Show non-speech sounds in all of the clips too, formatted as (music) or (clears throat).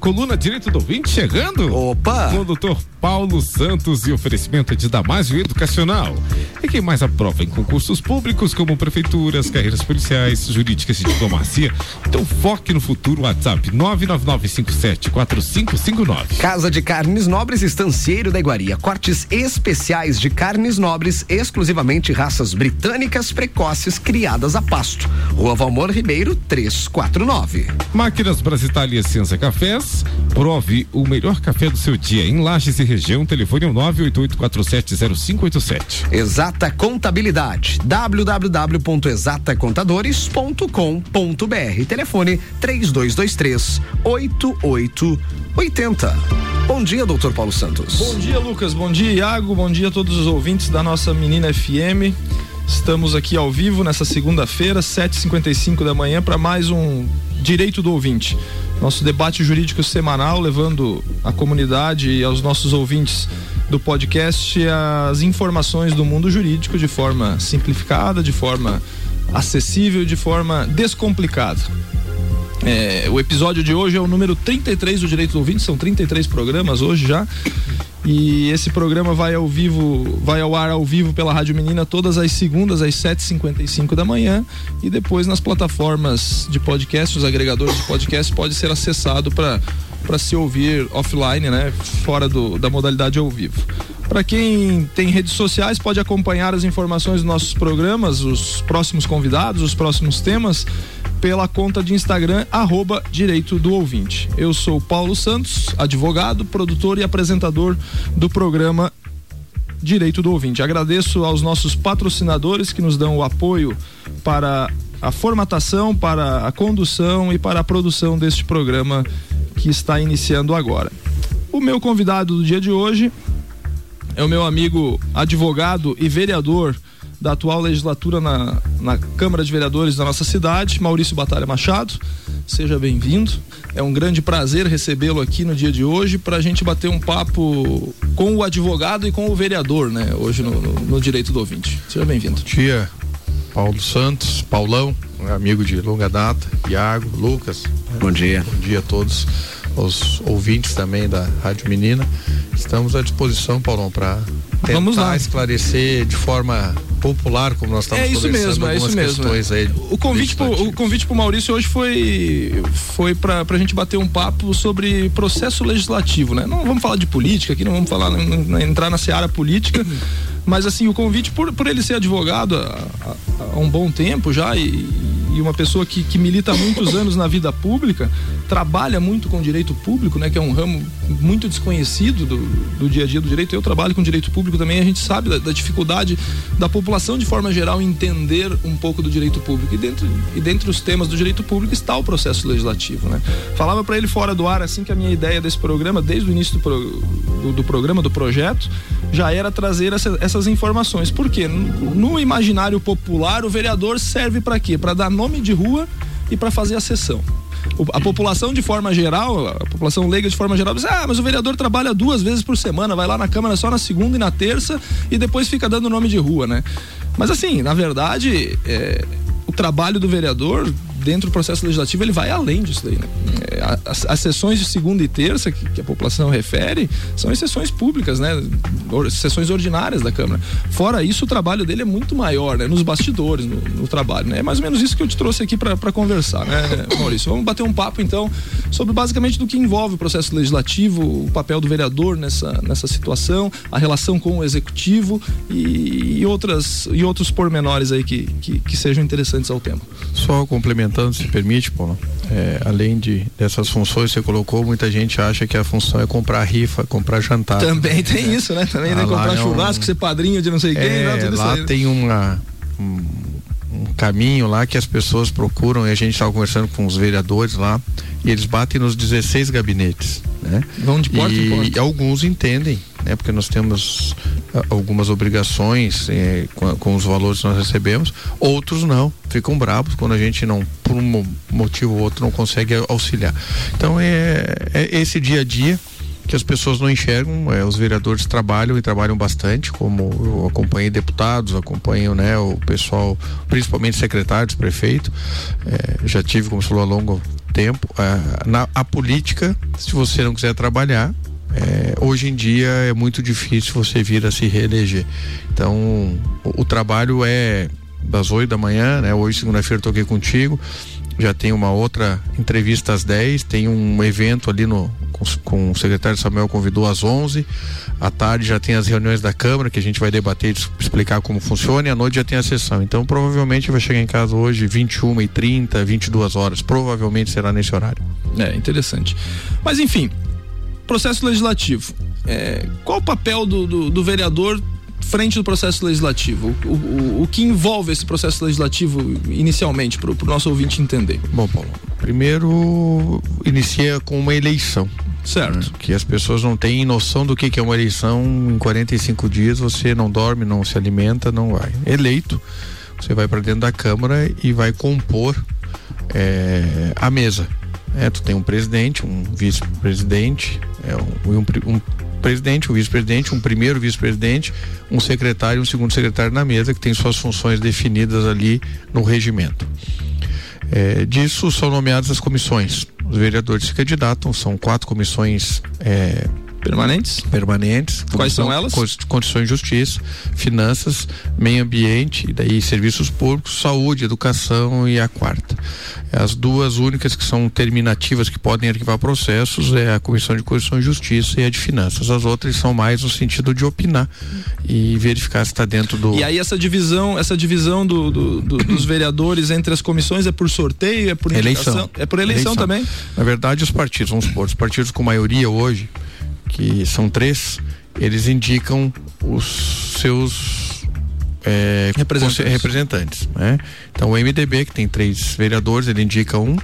coluna Direito do Ouvinte chegando. Opa! Com o doutor Paulo Santos e oferecimento de Damásio Educacional. E quem mais aprova em concursos públicos como prefeituras, carreiras policiais, jurídicas e diplomacia. Então foque no futuro WhatsApp 999574559. Casa de Carnes Nobres Estancieiro da Iguaria. Cortes especiais de carnes nobres, exclusivamente raças britânicas precoces criadas a pasto. Rua Valmor Ribeiro 349. Máquinas Brasitalia Ciência Cafés. Prove o melhor café do seu dia em Lages e região. Telefone é o 988470587. Exata Contabilidade. www.exatacontadores.com.br. Telefone 3223 8880. Bom dia, doutor Paulo Santos. Bom dia, Lucas. Bom dia, Iago. Bom dia a todos os ouvintes da nossa Menina FM. Estamos aqui ao vivo nessa segunda-feira, 7h55 da manhã, para mais um Direito do Ouvinte. Nosso debate jurídico semanal, levando à comunidade e aos nossos ouvintes do podcast as informações do mundo jurídico de forma simplificada, de forma acessível, de forma descomplicada. É, o episódio de hoje é o número 33 do Direito do Ouvinte, são 33 programas hoje já. E esse programa vai ao vivo, vai ao ar ao vivo pela Rádio Menina todas as segundas às 7h55 da manhã. E depois nas plataformas de podcast, os agregadores de podcast pode ser acessado para para se ouvir offline, né, fora do, da modalidade ao vivo. Para quem tem redes sociais, pode acompanhar as informações dos nossos programas, os próximos convidados, os próximos temas pela conta de Instagram, arroba Direito do Ouvinte. Eu sou Paulo Santos, advogado, produtor e apresentador do programa Direito do Ouvinte. Agradeço aos nossos patrocinadores que nos dão o apoio para a formatação, para a condução e para a produção deste programa que está iniciando agora. O meu convidado do dia de hoje é o meu amigo advogado e vereador da atual legislatura na, na Câmara de Vereadores da nossa cidade, Maurício Batalha Machado. Seja bem-vindo. É um grande prazer recebê-lo aqui no dia de hoje para a gente bater um papo com o advogado e com o vereador, né? Hoje no, no, no Direito do Ouvinte. Seja bem-vindo. Bom dia, Paulo Santos, Paulão, amigo de longa data, Iago, Lucas. Bom dia. Bom dia a todos os ouvintes também da Rádio Menina. Estamos à disposição, Paulão, para tentar esclarecer de forma popular, como nós estamos é isso mesmo, é isso mesmo. Aí o convite pro, o convite para o Maurício hoje foi foi para a gente bater um papo sobre processo legislativo, né? Não vamos falar de política aqui, não vamos falar entrar na seara política, (clears throat) mas assim o convite por, por ele ser advogado há, há, há um bom tempo já e, e uma pessoa que, que milita há muitos anos na vida pública, trabalha muito com direito público, né, que é um ramo muito desconhecido do, do dia a dia do direito. Eu trabalho com direito público também, a gente sabe da, da dificuldade da população de forma geral entender um pouco do direito público. E dentro, e dentre os temas do direito público está o processo legislativo, né? Falava para ele fora do ar assim que a minha ideia desse programa, desde o início do, pro, do, do programa, do projeto, já era trazer essa, essas informações. Por quê? No, no imaginário popular, o vereador serve para quê? Para dar nome de rua e para fazer a sessão. A população de forma geral, a população leiga de forma geral, diz: ah, mas o vereador trabalha duas vezes por semana, vai lá na Câmara só na segunda e na terça e depois fica dando nome de rua, né? Mas assim, na verdade, é, o trabalho do vereador dentro do processo legislativo ele vai além disso daí, né? É, as, as, sessões de segunda e terça que, que, a população refere são sessões públicas, né? Or, sessões ordinárias da Câmara. Fora isso, o trabalho dele é muito maior, né? Nos bastidores, no, no trabalho, né? É mais ou menos isso que eu te trouxe aqui para conversar, né, (coughs) Maurício? Vamos bater um papo então sobre basicamente do que envolve o processo legislativo, o papel do vereador nessa, nessa situação, a relação com o executivo e, e outras e outros pormenores aí que, que, que sejam interessantes ao tema. Só complementar complementando, se permite, Paulo, é, além de dessas funções que você colocou, muita gente acha que a função é comprar rifa, comprar jantar. Também tem isso, né? Também ah, comprar é churrasco, um, ser padrinho de não sei quem. É, lá aí, tem uma, um, um, caminho lá que as pessoas procuram e a gente estava conversando com os vereadores lá e eles batem nos 16 gabinetes, né? Vão de porta e, em porta. E alguns entendem né? Porque nós temos uh, algumas obrigações eh, com, com, os valores que nós recebemos, outros não, ficam bravos quando a gente não, por um motivo ou outro, não consegue auxiliar. Então é, é esse dia a dia que as pessoas não enxergam, é, os vereadores trabalham e trabalham bastante, como eu acompanhei deputados, acompanho né, o pessoal, principalmente secretários, prefeito, é, já tive, como falou, ao longo tempo. A, na, a política, se você não quiser trabalhar, é, hoje em dia é muito difícil você vir a se reeleger. Então, o, o trabalho é das 8 da manhã, né? Hoje, segunda-feira, aqui contigo. Já tem uma outra entrevista às 10, tem um evento ali no com, com o secretário Samuel convidou às 11. À tarde já tem as reuniões da Câmara que a gente vai debater, explicar como funciona e à noite já tem a sessão. Então provavelmente vai chegar em casa hoje 21 e 30, 22 horas. Provavelmente será nesse horário. É, interessante. Mas enfim, processo legislativo. É, qual o papel do, do, do vereador frente do processo legislativo? O, o, o, que envolve esse processo legislativo inicialmente, para o nosso ouvinte entender? Bom, Paulo, primeiro inicia com uma eleição. Certo. Né? Que as pessoas não têm noção do que, que é uma eleição. Em 45 dias você não dorme, não se alimenta, não vai. Eleito, você vai para dentro da Câmara e vai compor é, a mesa. É, tu tem um presidente, um vice-presidente, é, um, um, um presidente, um vice-presidente, um primeiro vice-presidente, um secretário e um segundo secretário na mesa, que tem suas funções definidas ali no regimento. É, disso são nomeadas as comissões. Os vereadores se candidatam, são quatro comissões é, Permanentes? Permanentes. Quais são elas? Condições de justiça, finanças, meio ambiente, e daí serviços públicos, saúde, educação e a quarta. As duas únicas que são terminativas que podem arquivar processos é a Comissão de Constituição e Justiça e a de Finanças. As outras são mais no sentido de opinar e verificar se está dentro do. E aí essa divisão, essa divisão do, do, do, dos vereadores entre as comissões é por sorteio, é por eleição? É por eleição, eleição também? Na verdade, os partidos, vamos supor, os partidos com maioria hoje, que são três, eles indicam os seus é, representantes. representantes né? Então o MDB, que tem três vereadores, ele indica um,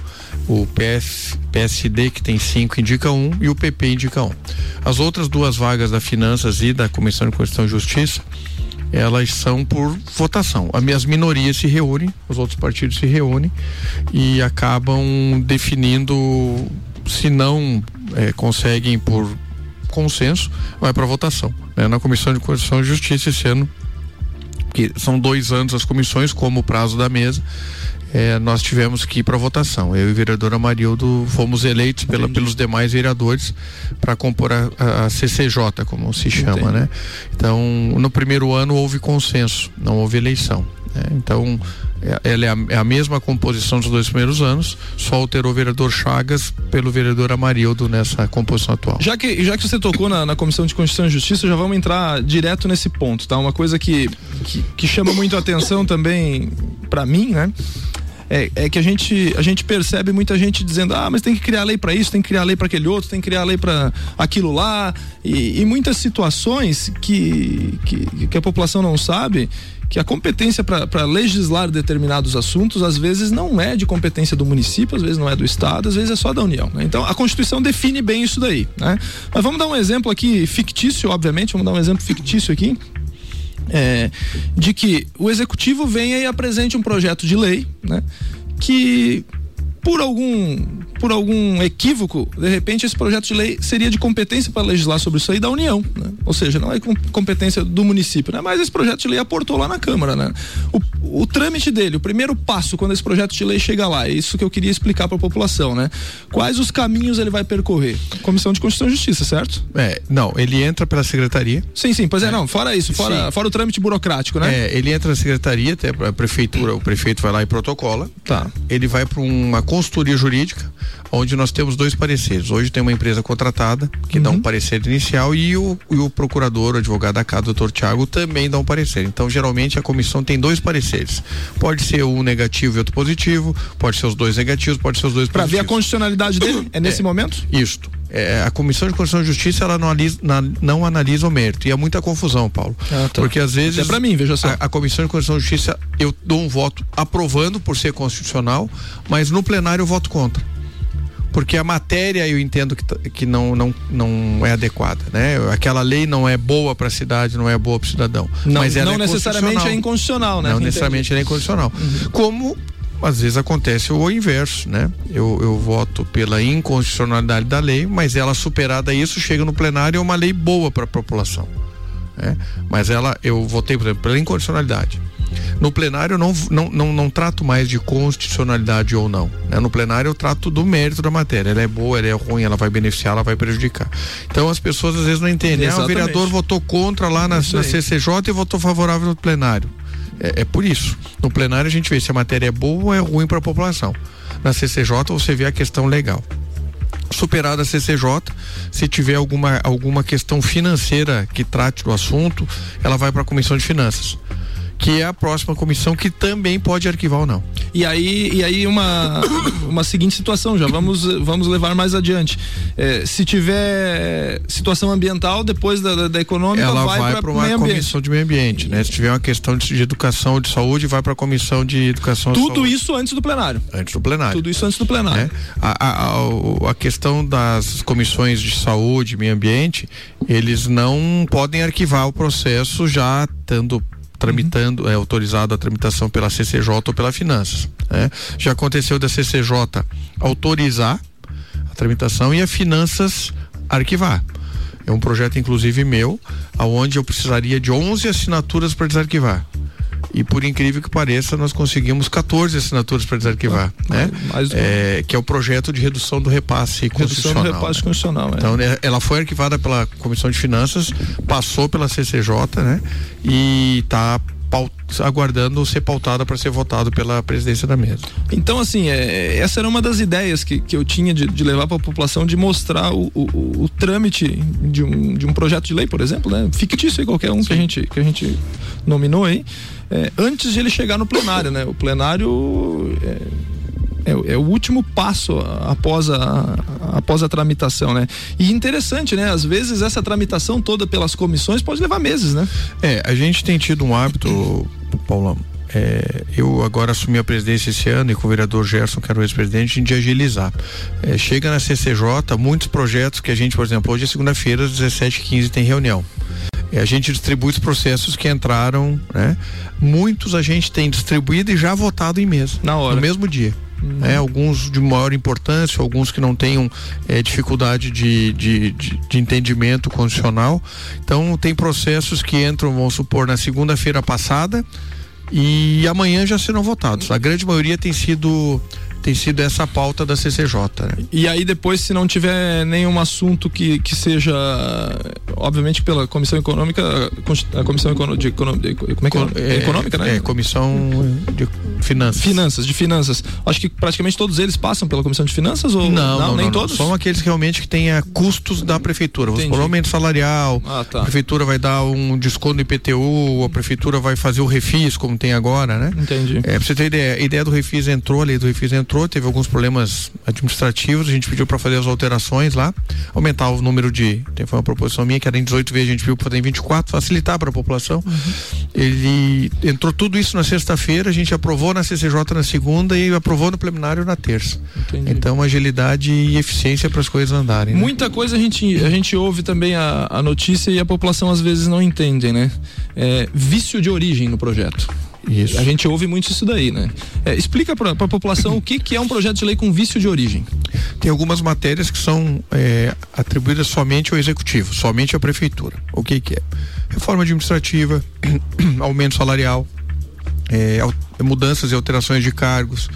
o PS, PSD, que tem cinco, indica um, e o PP indica um. As outras duas vagas da Finanças e da Comissão de Constituição e Justiça, elas são por votação. As minorias se reúnem, os outros partidos se reúnem e acabam definindo se não é, conseguem por consenso, vai para votação. Né? Na Comissão de Constituição e Justiça esse ano, que são dois anos as comissões, como o prazo da mesa, é, nós tivemos que ir para votação. Eu e o vereador Amarildo fomos eleitos pela, pelos demais vereadores para compor a, a, CCJ, como se chama, Entendi. né? Então, no primeiro ano houve consenso, não houve eleição. Né? Então, é, ela é a, é a, mesma composição dos dois primeiros anos, só alterou o vereador Chagas pelo vereador Amarildo nessa composição atual. Já que, já que você tocou na, na Comissão de Constituição e Justiça, já vamos entrar direto nesse ponto, tá? Uma coisa que, que, que chama muito a atenção também para mim, né? É, é, que a gente, a gente percebe muita gente dizendo, ah, mas tem que criar lei para isso, tem que criar lei para aquele outro, tem que criar lei para aquilo lá. E, e, muitas situações que, que, que a população não sabe que a competência para legislar determinados assuntos às vezes não é de competência do município, às vezes não é do estado, às vezes é só da União. Né? Então a Constituição define bem isso daí. Né? Mas vamos dar um exemplo aqui fictício, obviamente, vamos dar um exemplo fictício aqui. É, de que o executivo venha e apresente um projeto de lei, né, que por algum por algum equívoco, de repente esse projeto de lei seria de competência para legislar sobre isso aí da União, né? ou seja, não é competência do município, né? mas esse projeto de lei aportou lá na Câmara. Né? O, o trâmite dele, o primeiro passo quando esse projeto de lei chega lá, é isso que eu queria explicar para a população. Né? Quais os caminhos ele vai percorrer? Comissão de Constituição e Justiça, certo? É, não, ele entra pela secretaria. Sim, sim, pois é, é. não, fora isso, fora, fora o trâmite burocrático, né? É, ele entra na secretaria, até a prefeitura, o prefeito vai lá e protocola. Tá. Ele vai para uma consultoria jurídica onde nós temos dois pareceres. Hoje tem uma empresa contratada que uhum. dá um uhum. parecer inicial e o, e o procurador, o advogado da casa, doutor Tiago, também dá um parecer. Então, geralmente, a comissão tem dois pareceres. Pode ser um negativo e outro positivo, pode ser os dois negativos, pode ser os dois positivos. Para ver a constitucionalidade dele? (coughs) É nesse é, momento? Isto. É, a Comissão de Constituição e Justiça ela não analisa, na, não analisa o mérito e é muita confusão, Paulo. Ah, tá. Porque às vezes. É para mim, veja só. A, a, Comissão de Constituição e Justiça eu dou um voto aprovando por ser constitucional, mas no plenário eu voto contra porque a matéria eu entendo que, que não, não, não é adequada, né? Aquela lei não é boa para a cidade, não é boa para o cidadão. Não, mas ela não é necessariamente é inconstitucional, né? Não necessariamente é inconstitucional. Uhum. Como às vezes acontece o inverso, né? Eu, eu voto pela inconstitucionalidade da lei, mas ela superada isso chega no plenário é uma lei boa para a população. Né? Mas ela, eu votei, por exemplo, pela incondicionalidade. No plenário eu não, não, não, não trato mais de constitucionalidade ou não. Né? No plenário eu trato do mérito da matéria. Ela é boa, ela é ruim, ela vai beneficiar, ela vai prejudicar. Então as pessoas às vezes não entendem. Ah, o vereador votou contra lá na, na CCJ e votou favorável no plenário. É, é, por isso. No plenário a gente vê se a matéria é boa ou é ruim para a população. Na CCJ você vê a questão legal superada a CCJ, se tiver alguma, alguma questão financeira que trate do assunto, ela vai para a Comissão de Finanças que é a próxima comissão que também pode arquivar ou não. E aí, e aí uma, uma seguinte situação, já vamos, vamos levar mais adiante. É, se tiver situação ambiental, depois da, da, econômica, ela vai para uma comissão de meio ambiente, né? Se tiver uma questão de, de educação, de saúde, vai para a comissão de educação. Tudo isso antes do plenário. Antes do plenário. Tudo isso antes do plenário. A, a, a, a questão das comissões de saúde, meio ambiente, eles não podem arquivar o processo já estando tramitando, uhum. é autorizado a tramitação pela CCJ ou pela Finanças. Né? Já aconteceu da CCJ autorizar a tramitação e a Finanças arquivar. É um projeto, inclusive, meu, aonde eu precisaria de 11 assinaturas para desarquivar. E por incrível que pareça, nós conseguimos 14 assinaturas para desarquivar, ah, né? Mais, é, que é o projeto de redução do repasse redução constitucional. Do repasse né? constitucional, é. Então, né, ela foi arquivada pela Comissão de Finanças, passou pela CCJ, né? E está aguardando ser pautada para ser votado pela presidência da mesa. Então, assim, é, essa era uma das ideias que, que eu tinha de, de levar para a população, de mostrar o, o, o, trâmite de um, de um projeto de lei, por exemplo, né? Fictício aí, qualquer um que a, gente, que a gente nominou aí, é, antes de ele chegar no plenário, né? O plenário. É, é, é, o último passo após a, após a tramitação, né? E interessante, né? Às vezes essa tramitação toda pelas comissões pode levar meses, né? É, a gente tem tido um hábito, Paulão, é, eu agora assumi a presidência esse ano e com o vereador Gerson, que era o ex-presidente, de agilizar. É, chega na CCJ, muitos projetos que a gente, por exemplo, hoje é segunda-feira, às 17h15 tem reunião. É, a gente distribui os processos que entraram, né? Muitos a gente tem distribuído e já votado em mesa. Na hora. No mesmo dia. Uhum. É, alguns de maior importância, alguns que não tenham é, dificuldade de, de, de, de, entendimento condicional. Então, tem processos que entram, vamos supor, na segunda-feira passada e amanhã já serão votados. A grande maioria tem sido tem sido essa a pauta da CCJ. Né? E aí depois, se não tiver nenhum assunto que, que seja, obviamente pela Comissão Econômica, a Comissão Econômica, de, como é que é? é Econômica, né? É, Comissão de Finanças. Finanças, de Finanças. Acho que praticamente todos eles passam pela Comissão de Finanças ou não? Não, não nem não, todos. São aqueles realmente que tenha custos da prefeitura. Entendi. Por aumento salarial, ah, tá. a prefeitura vai dar um desconto no IPTU, a prefeitura vai fazer o refis, como tem agora, né? Entendi. É, pra você ter ideia, a ideia do refis entrou, a lei do refis entrou entrou, teve alguns problemas administrativos, a gente pediu para fazer as alterações lá, aumentar o número de. Foi uma proposição minha que era em 18 vezes, a gente pediu para fazer em 24, facilitar para a população. Uhum. Ele entrou tudo isso na sexta-feira, a gente aprovou na CCJ na segunda e aprovou no plenário na terça. Entendi. Então, agilidade e eficiência para as coisas andarem. Né? Muita coisa a gente, a gente ouve também a, a notícia e a população às vezes não entende, né? É, vício de origem no projeto. Isso. A gente ouve muito isso daí, né? É, explica para a população o que, que é um projeto de lei com vício de origem. Tem algumas matérias que são é, atribuídas somente ao executivo, somente à prefeitura. O que, que é? Reforma administrativa, (clears throat) aumento salarial, é, mudanças e alterações de cargos.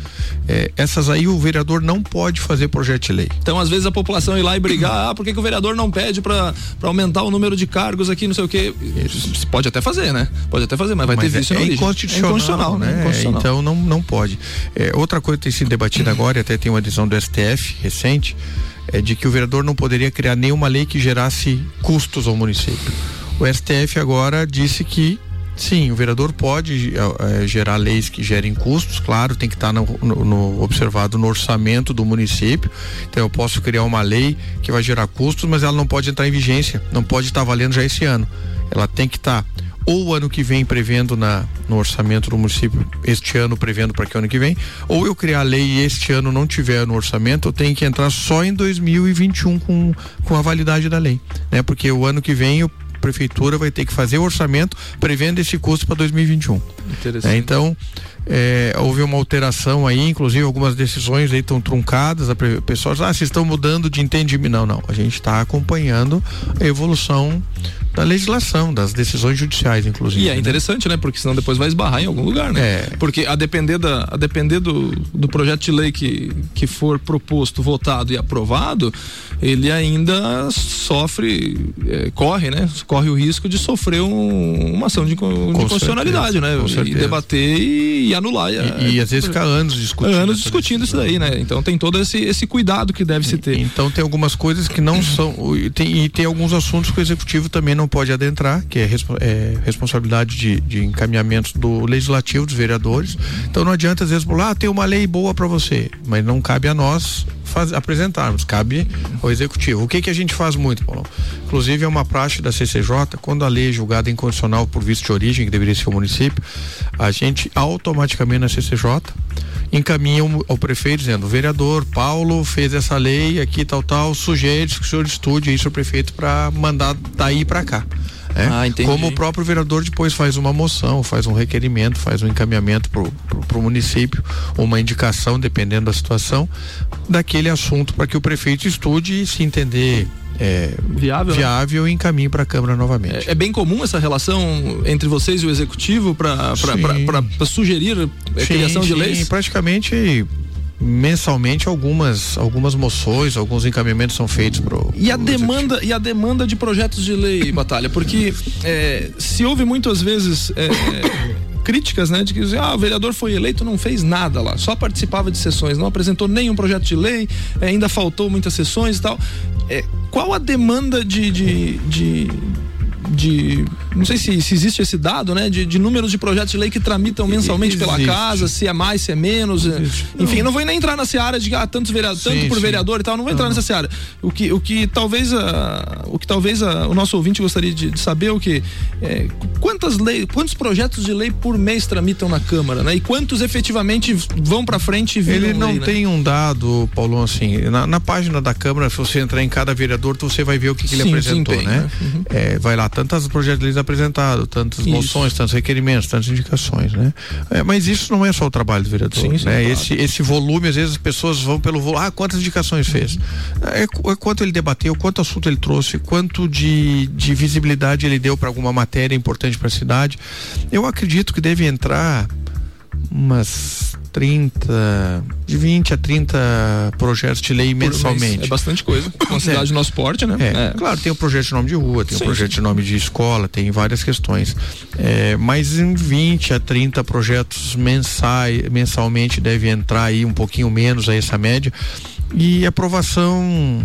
É, essas aí o vereador não pode fazer projeto de lei. Então, às vezes, a população ir lá e brigar, ah, por que, que o vereador não pede para aumentar o número de cargos aqui, não sei o quê? Isso. Pode até fazer, né? Pode até fazer, mas vai mas ter vício é, é inconstitucional, é inconstitucional, né? É inconstitucional. Então não, não pode. É, outra coisa que tem sido debatida agora, e até tem uma decisão do STF recente, é de que o vereador não poderia criar nenhuma lei que gerasse custos ao município. O STF agora disse que Sim, o vereador pode é, gerar leis que gerem custos, claro, tem que estar no, no, no, observado no orçamento do município. Então eu posso criar uma lei que vai gerar custos, mas ela não pode entrar em vigência, não pode estar valendo já esse ano. Ela tem que estar ou o ano que vem prevendo na, no orçamento do município, este ano prevendo para que ano que vem, ou eu criar a lei e este ano não tiver no orçamento, eu tenho que entrar só em 2021 com, com a validade da lei, né? Porque o ano que vem eu prefeitura vai ter que fazer o orçamento prevendo esse custo para 2021. É, então, é, houve uma alteração aí, inclusive algumas decisões aí estão truncadas, a pessoas, ah, vocês estão mudando de entendimento. Não, não, a gente está acompanhando a evolução da legislação, das decisões judiciais, inclusive. E é né? interessante, né? Porque senão depois vai esbarrar em algum lugar, né? É. Porque a depender, da, a depender do, do projeto de lei que, que for proposto, votado e aprovado, ele ainda sofre, é, corre, né? Corre o risco de sofrer um, uma ação de, de constitucionalidade, né? E debater e, e anular. E, e, e, às vezes ficar anos discutindo. Anos discutindo isso daí, né? Então tem todo esse, esse cuidado que deve se ter. Então tem algumas coisas que não são. Tem, e tem alguns assuntos que o executivo também não pode adentrar, que é, é responsabilidade de, de encaminhamento do legislativo, dos vereadores. Então não adianta, às vezes, falar, ah, tem uma lei boa para você, mas não cabe a nós faz, apresentarmos, cabe ao executivo. O que que a gente faz muito, Paulo? Inclusive é uma praxe da CCJ, quando a lei é julgada incondicional por visto de origem, que deveria ser o município, a gente automaticamente na CCJ encaminha ao prefeito dizendo: o vereador Paulo fez essa lei aqui, tal, tal, sujeito que o senhor estude isso o prefeito para mandar daí para cá. É? Ah, Como o próprio vereador depois faz uma moção, faz um requerimento, faz um encaminhamento para o município, uma indicação, dependendo da situação, daquele assunto para que o prefeito estude e se entender é, viável, né? viável né? e encaminhe para a Câmara novamente. É, é, bem comum essa relação entre vocês e o Executivo para sugerir a criação sim, de leis? Praticamente mensalmente algumas algumas moções, alguns encaminhamentos são feitos pro, e a demanda executivo. e a demanda de projetos de lei, batalha, porque é, se houve muitas vezes é, críticas, né, de que ah, o vereador foi eleito, não fez nada lá, só participava de sessões, não apresentou nenhum projeto de lei, é, ainda faltou muitas sessões e tal. É, qual a demanda de, de, de de não sei se, se existe esse dado, né? De, de, números de projetos de lei que tramitam mensalmente existe. pela casa, se é mais, se é menos. É. Enfim, não. não vou nem entrar na seara de ah, tantos vereadores, tanto por sim. vereador e tal, não vou entrar nessa seara. O que, o que talvez, a, o, que talvez a, o nosso ouvinte gostaria de, de saber é o que é, quantas leis, quantos projetos de lei por mês tramitam na Câmara, né? E quantos efetivamente vão para frente e viram Ele não lei, né? tem né? um dado, Paulo, assim, na, na, página da Câmara, se você entrar em cada vereador, você vai ver o que, que ele apresentou, sim, né? né? Uhum. É, vai lá, tantos projetos de leis apresentados, tantas isso. moções, tantos requerimentos, tantas indicações, né? É, mas isso não é só o trabalho do vereador, sim, sim, né? Claro. Esse, esse volume, às vezes as pessoas vão pelo volume, ah, quantas indicações fez? É, é quanto ele debateu, quanto assunto ele trouxe, quanto de, de visibilidade ele deu para alguma matéria importante para a cidade. Eu acredito que deve entrar umas 30, de 20 a 30 projetos de lei mensalmente. É bastante coisa. (coughs) Com a cidade é. do nosso porte, né? É. é. Claro, tem o projeto de nome de rua, tem Sim. o projeto de nome de escola, tem várias questões. É, mas em 20 a 30 projetos mensais, mensalmente deve entrar aí um pouquinho menos a essa média. E aprovação,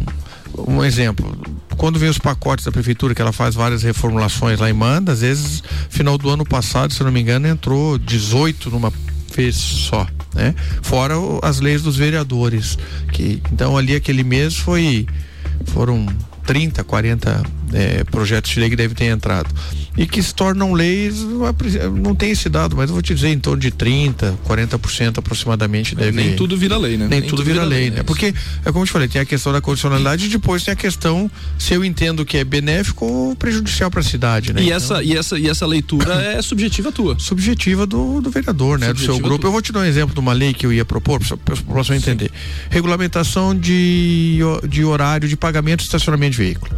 um exemplo, quando vem os pacotes da prefeitura, que ela faz várias reformulações lá e manda, às vezes, final do ano passado, se não me engano, entrou 18 numa vez só, né? Fora as leis dos vereadores, que então ali aquele mês foi foram 30, 40 é, projetos de lei que devem ter entrado e que se tornam leis, não tem esse dado, mas eu vou te dizer, em torno de 30, 40% aproximadamente deve. Nem tudo vira lei, né? Nem, Nem tudo, vira, vira lei, lei, né? É Porque, é como eu te falei, tem a questão da condicionalidade e depois tem a questão se eu entendo que é benéfico ou prejudicial para a cidade, né? E, então, essa, e, essa, e essa leitura (coughs) é subjetiva tua? Subjetiva do, do vereador, né? Subjetiva do seu grupo. Tua. Eu vou te dar um exemplo de uma lei que eu ia propor, para a população entender. Regulamentação de, de horário de pagamento de estacionamento de veículo.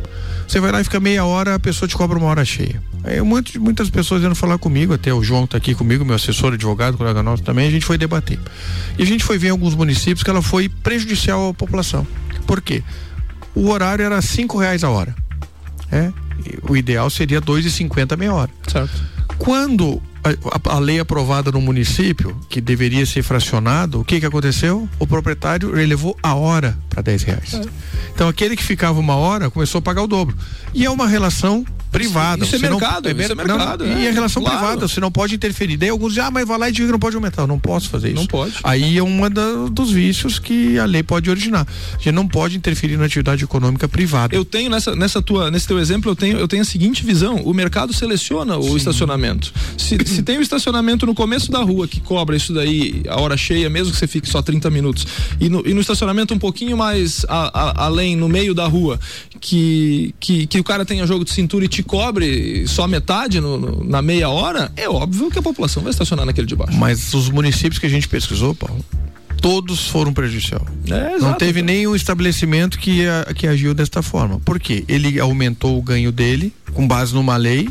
Você vai lá e fica meia hora, a pessoa te cobra uma hora cheia. Aí muitas, muitas pessoas iam falar comigo, até o João está aqui comigo, meu assessor, advogado, colega nosso também, a gente foi debater. E a gente foi ver em alguns municípios que ela foi prejudicial à população. Por quê? O horário era cinco reais a hora. É? O ideal seria dois e cinquenta meia hora. Certo. Quando a, a, lei aprovada no município, que deveria ser fracionado, o que que aconteceu? O proprietário elevou a hora para 10 reais. É. Então aquele que ficava uma hora começou a pagar o dobro. E é uma relação privada. Isso, é mercado, não, é, isso é mercado. Não, é. E a relação claro. privada, você não pode interferir. Daí alguns dizem, ah, mas vai lá e diga que não pode aumentar. Eu não posso fazer isso. Não pode. Aí é um dos vícios que a lei pode originar. A gente não pode interferir na atividade econômica privada. Eu tenho nessa, nessa tua, nesse teu exemplo, eu tenho, eu tenho a seguinte visão: o mercado seleciona o Sim. estacionamento. Se, se tem o um estacionamento no começo da rua que cobra isso daí, a hora cheia, mesmo que você fique só 30 minutos, e no, e no estacionamento um pouquinho mais a, a, além, no meio da rua, que, que, que o cara tenha jogo de cintura e te cobre só metade no, no, na meia hora, é óbvio que a população vai estacionar naquele de baixo. Mas os municípios que a gente pesquisou, Paulo, todos foram prejudicial. É, não teve nenhum estabelecimento que, que agiu desta forma. Por quê? Ele aumentou o ganho dele com base numa lei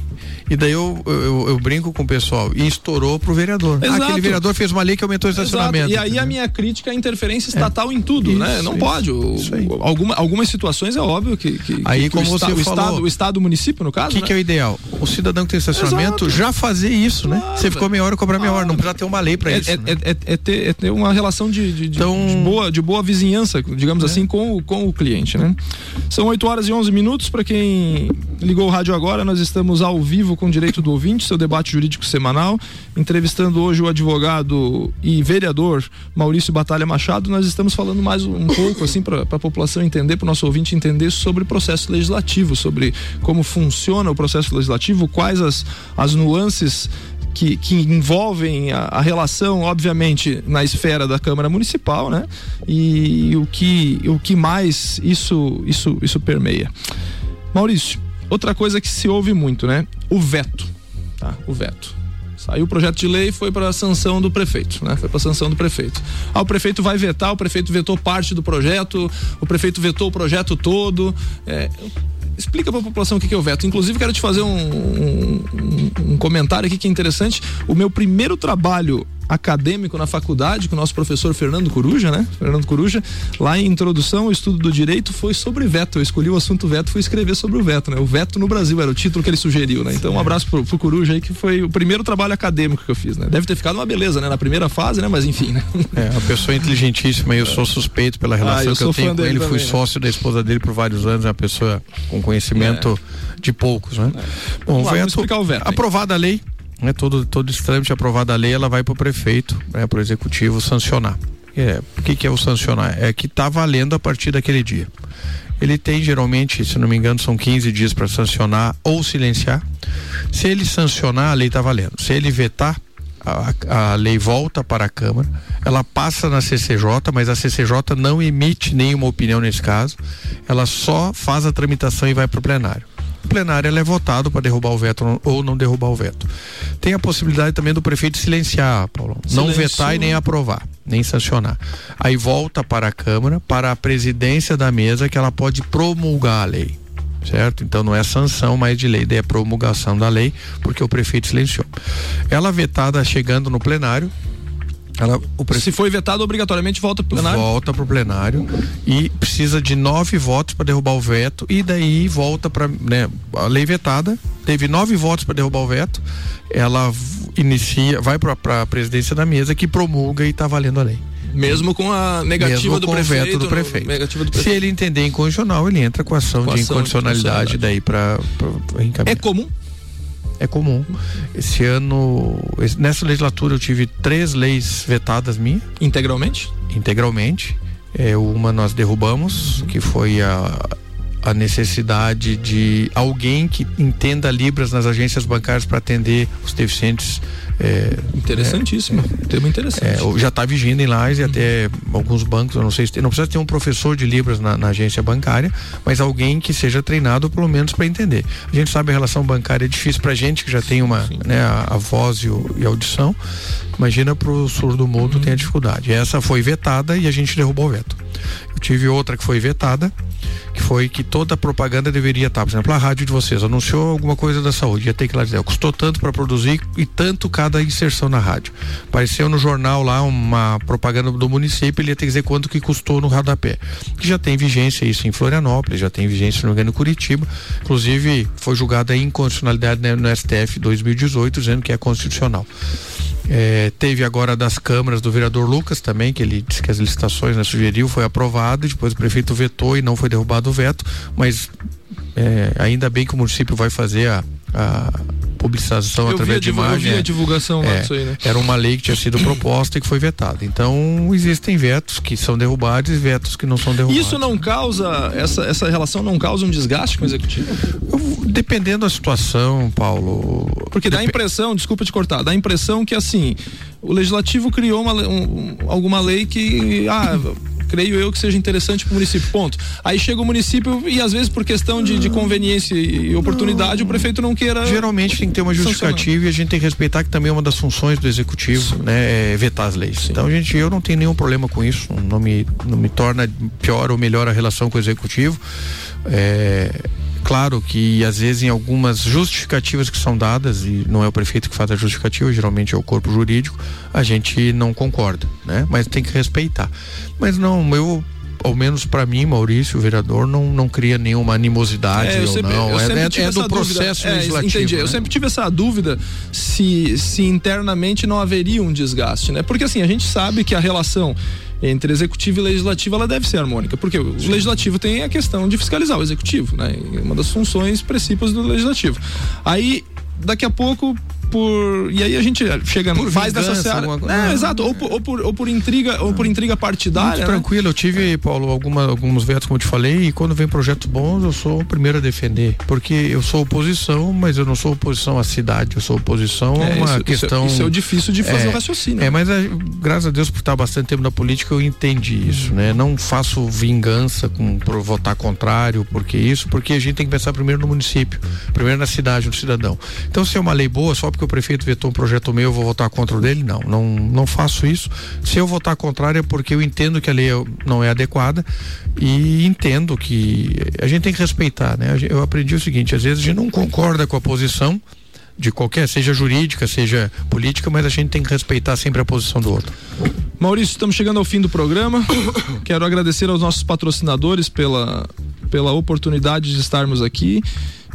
e daí eu, eu, eu, brinco com o pessoal e estourou pro vereador. Exato. aquele vereador fez uma lei que aumentou o estacionamento. Exato. E aí a minha crítica é a interferência estatal é. em tudo, isso, né? Não isso, pode. Isso alguma, algumas situações é óbvio que, que, aí, que como o, você falou, estado, o estado, o município, no caso. O que, né? que, é o ideal? O cidadão que tem estacionamento Exato. já fazer isso, né? claro, né? Você ficou meia hora, cobrar meia hora. Não precisa ter uma lei para é, isso. É, né? é, é, ter, é, ter, uma relação de, de, então, de, boa, de boa vizinhança, digamos é. assim, com, com o cliente, né? São 8 horas e 11 minutos. Para quem ligou o rádio agora, nós estamos ao vivo com direito do ouvinte, seu debate jurídico semanal, entrevistando hoje o advogado e vereador Maurício Batalha Machado. Nós estamos falando mais um pouco, assim, para a população entender, para o nosso ouvinte entender sobre o processo legislativo, sobre como funciona o processo legislativo, quais as, as nuances que, que, envolvem a, a, relação, obviamente, na esfera da Câmara Municipal, né? E, e o que, o que mais isso, isso, isso permeia. Maurício, outra coisa que se ouve muito, né? O veto, tá? O veto. Saiu o projeto de lei, foi para a sanção do prefeito, né? Foi para a sanção do prefeito. Ah, o prefeito vai vetar, o prefeito vetou parte do projeto, o prefeito vetou o projeto todo. É, explica para a população o que é o veto. Inclusive, quero te fazer um, um, um, comentário aqui que é interessante. O meu primeiro trabalho acadêmico na faculdade com o nosso professor Fernando Coruja, né? Fernando Coruja, lá em introdução ao estudo do direito foi sobre veto. Eu escolhi o assunto veto, fui escrever sobre o veto, né? O veto no Brasil era o título que ele sugeriu, né? Então um abraço pro, pro Coruja aí que foi o primeiro trabalho acadêmico que eu fiz, né? Deve ter ficado uma beleza, né? Na primeira fase, né? Mas enfim, né? É, uma pessoa inteligentíssima e eu sou suspeito pela relação ah, que eu tenho com ele, fui sócio da esposa dele por vários anos, é uma pessoa com conhecimento é. de poucos, né? É. Bom, lá, veto, explicar o veto. Aprovada a lei, né, todo, todo esse trâmite aprovado a lei, ela vai para o prefeito, né, para o executivo sancionar. É, o que, que é o sancionar? É que está valendo a partir daquele dia. Ele tem geralmente, se não me engano, são 15 dias para sancionar ou silenciar. Se ele sancionar, a lei está valendo. Se ele vetar, a, a, lei volta para a Câmara, ela passa na CCJ, mas a CCJ não emite nenhuma opinião nesse caso, ela só faz a tramitação e vai para o plenário plenário é votado para derrubar o veto ou não derrubar o veto. Tem a possibilidade também do prefeito silenciar, Paulo. Não vetar e nem aprovar, nem sancionar. Aí volta para a Câmara, para a presidência da mesa, que ela pode promulgar a lei certo? Então não é sanção mais de lei, é promulgação da lei, porque o prefeito silenciou. Ela vetada chegando no plenário, ela, pre... Se foi vetado, obrigatoriamente volta para o plenário? Volta para o plenário e precisa de nove votos para derrubar o veto e daí volta para né, a lei vetada. Teve nove votos para derrubar o veto. Ela inicia, vai para a presidência da mesa que promulga e está valendo a lei. Mesmo com a negativa Mesmo do com prefeito. O veto do prefeito. do prefeito. Se ele entender incondicional, ele entra com ação, com de, ação incondicionalidade de incondicionalidade daí para encaminhar. É comum? É comum. Esse ano, nessa legislatura, eu tive três leis vetadas minhas. Integralmente? Integralmente. É, uma nós derrubamos, que foi a, a necessidade de alguém que entenda Libras nas agências bancárias para atender os deficientes é, Interessantíssimo, é, tema interessante. É, já está vigindo em Lages e até alguns bancos, eu não sei se não precisa ter um professor de Libras na, na agência bancária, mas alguém que seja treinado pelo menos para entender. A gente sabe a relação bancária é difícil para gente que já tem uma, né, a, a voz e, o, e, a audição. Imagina para o surdo mudo uhum. tem a dificuldade. Essa foi vetada e a gente derrubou o veto. Eu tive outra que foi vetada, que foi que toda a propaganda deveria estar, por exemplo, a rádio de vocês anunciou alguma coisa da saúde, ia ter que lá dizer, custou tanto para produzir e tanto cada inserção na rádio. Apareceu no jornal lá uma propaganda do município, ele ia ter que dizer quanto que custou no radapé. Que já tem vigência isso em Florianópolis, já tem vigência no engano Curitiba. Inclusive foi julgada a inconstitucionalidade né, no STF 2018, dizendo que é constitucional. É, teve agora das câmaras do vereador Lucas também, que ele disse que as licitações né, sugeriu, foi aprovado, depois o prefeito vetou e não foi derrubado o veto, mas é, ainda bem que o município vai fazer a, a publicização eu através de imagem. Eu vi a é. divulgação é, disso aí, né? Era uma lei que tinha sido proposta e que foi vetada. Então, existem vetos que são derrubados e vetos que não são derrubados. Isso não causa, essa, essa relação não causa um desgaste com o executivo? Eu, dependendo da situação, Paulo. Porque dá a impressão, desculpa te cortar, dá a impressão que assim, o legislativo criou uma, um, alguma lei que. Ah, creio eu que seja interessante para o município. Ponto. Aí chega o município e às vezes por questão de, de conveniência e oportunidade o prefeito não queira. Geralmente tem que ter uma justificativa e a gente tem que respeitar que também é uma das funções do executivo, Sim. né, é vetar as leis. Sim. Então, gente, eu não tenho nenhum problema com isso. Não me, não me torna pior ou melhor a relação com o executivo. É, claro que às vezes em algumas justificativas que são dadas, e não é o prefeito que faz a justificativa, geralmente é o corpo jurídico, a gente não concorda, né? Mas tem que respeitar. Mas não, eu ao menos para mim, Maurício, o vereador, não, não cria nenhuma animosidade é, ou sempre, não. É, é, é, do processo é, legislativo. Entendi. Né? Eu sempre tive essa dúvida se, se internamente não haveria um desgaste, né? Porque assim, a gente sabe que a relação entre executivo e legislativo ela deve ser harmônica, porque o legislativo tem a questão de fiscalizar o executivo, né? Uma das funções principais do legislativo. Aí daqui a pouco por e aí a gente chega por faz dessa seara, é, exato ou por, ou por, ou por intriga ou por intriga partidária Muito né? tranquilo eu tive Paulo alguma, alguns vetos como eu te falei e quando vem projetos bons eu sou o primeiro a defender porque eu sou oposição mas eu não sou oposição à cidade eu sou oposição a é, uma isso, questão isso, isso é o difícil de fazer é, o raciocínio é mas é, graças a Deus por estar bastante tempo na política eu entendi isso né? Não faço vingança com por votar contrário porque isso porque a gente tem que pensar primeiro no município primeiro na cidade no cidadão. Então se é uma lei boa só porque o prefeito vetou um projeto meu, eu vou votar contra o dele? Não, não, não faço isso. Se eu votar contrário é porque eu entendo que a lei não é adequada e entendo que a gente tem que respeitar, né? Eu aprendi o seguinte, às vezes a gente não concorda com a posição de qualquer, seja jurídica, seja política, mas a gente tem que respeitar sempre a posição do outro. Maurício, estamos chegando ao fim do programa. Quero agradecer aos nossos patrocinadores pela, pela oportunidade de estarmos aqui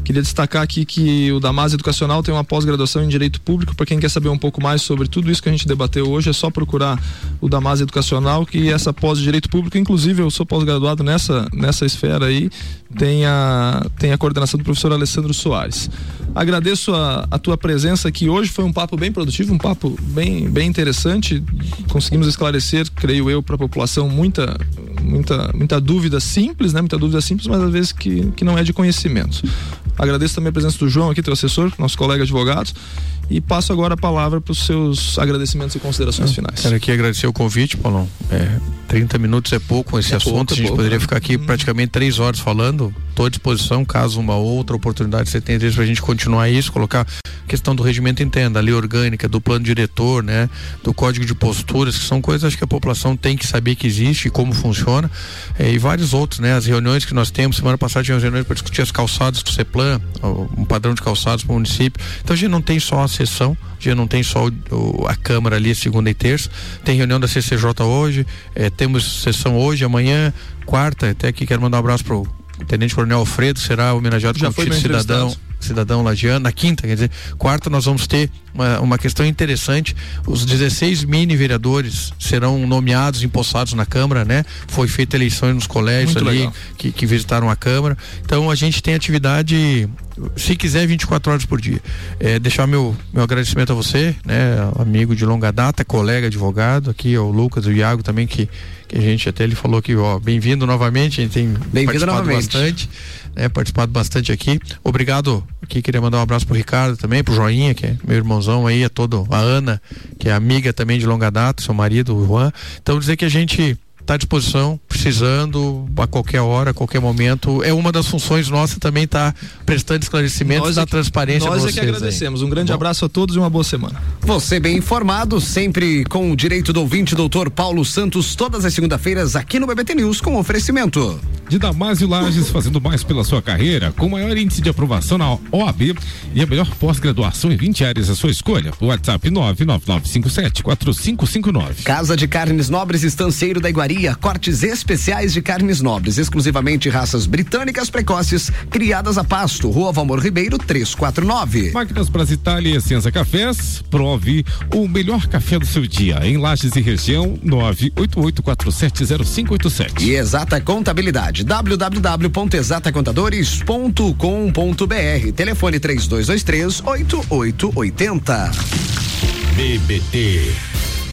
Queria destacar aqui que o Damas Educacional tem uma pós-graduação em Direito Público. Para quem quer saber um pouco mais sobre tudo isso que a gente debateu hoje, é só procurar o Damas Educacional, que essa pós de Direito Público, inclusive eu sou pós-graduado nessa, nessa esfera aí, tem a, tem a coordenação do professor Alessandro Soares. Agradeço a, a tua presença aqui hoje, foi um papo bem produtivo, um papo bem, bem interessante. Conseguimos esclarecer, creio eu, para a população muita, muita, muita dúvida simples, né? Muita dúvida simples, mas às vezes que, que não é de conhecimento. Agradeço também a presença do João aqui, teu assessor, nosso colega advogado. E passo agora a palavra para os seus agradecimentos e considerações finais. Quero aqui agradecer o convite, Paulão. É, 30 minutos é pouco esse é assunto. Pouco, é a gente pouco, poderia né? ficar aqui hum. praticamente três horas falando. Estou à disposição, caso uma outra oportunidade você tenha para a gente continuar isso, colocar questão do regimento interno, da lei orgânica, do plano diretor, né, do código de posturas, que são coisas que a população tem que saber que existe e como funciona, é, e vários outros, né, as reuniões que nós temos, semana passada tivemos reuniões para discutir as calçadas com o CEPLAN, um padrão de calçados para o município. Então a gente não tem só a sessão, gente não tem só o, a Câmara ali, segunda e terça, tem reunião da CCJ hoje, é, temos sessão hoje, amanhã, quarta, até aqui quero mandar um abraço para o Tenente Coronel Alfredo, será homenageado Já como cidadão cidadão lagiano, na quinta, quer dizer, quarta nós vamos ter uma, uma questão interessante, os 16 mini vereadores serão nomeados, empossados na Câmara, né? Foi feita eleições nos colégios Muito ali que, que, visitaram a Câmara, então a gente tem atividade se quiser 24 horas por dia. É, deixar meu, meu agradecimento a você, né? Amigo de longa data, colega advogado, aqui o Lucas, o Iago também que, que a gente até ele falou que ó, bem-vindo novamente, a gente tem participado novamente. bastante né, participado bastante aqui. Obrigado. Aqui queria mandar um abraço pro Ricardo também, pro Joinha, que é meu irmãozão aí, a todo a Ana, que é amiga também de longa data, seu marido, o Juan. Então dizer que a gente está à disposição, precisando, a qualquer hora, a qualquer momento. É uma das funções nossas também estar tá prestando esclarecimentos da é transparência. Nós é que agradecemos. Aí. Um grande Bom. abraço a todos e uma boa semana. Você bem informado, sempre com o direito do ouvinte, doutor Paulo Santos, todas as segunda-feiras aqui no BBT News com oferecimento. De Damásio Lages, fazendo mais pela sua carreira, com maior índice de aprovação na OAB e a melhor pós-graduação em 20 áreas à sua escolha. WhatsApp 99957 4559. Casa de Carnes Nobres Estanceiro da Iguaria cortes especiais de carnes nobres, exclusivamente raças britânicas precoces, criadas a pasto. Rua Valmor Ribeiro, 349. Máquinas Brasitália e Essência Cafés, prove o melhor café do seu dia. Em Lages e região, 988470587. E Exata Contabilidade, www.exatacontadores.com.br. Telefone 3223 8880. BBT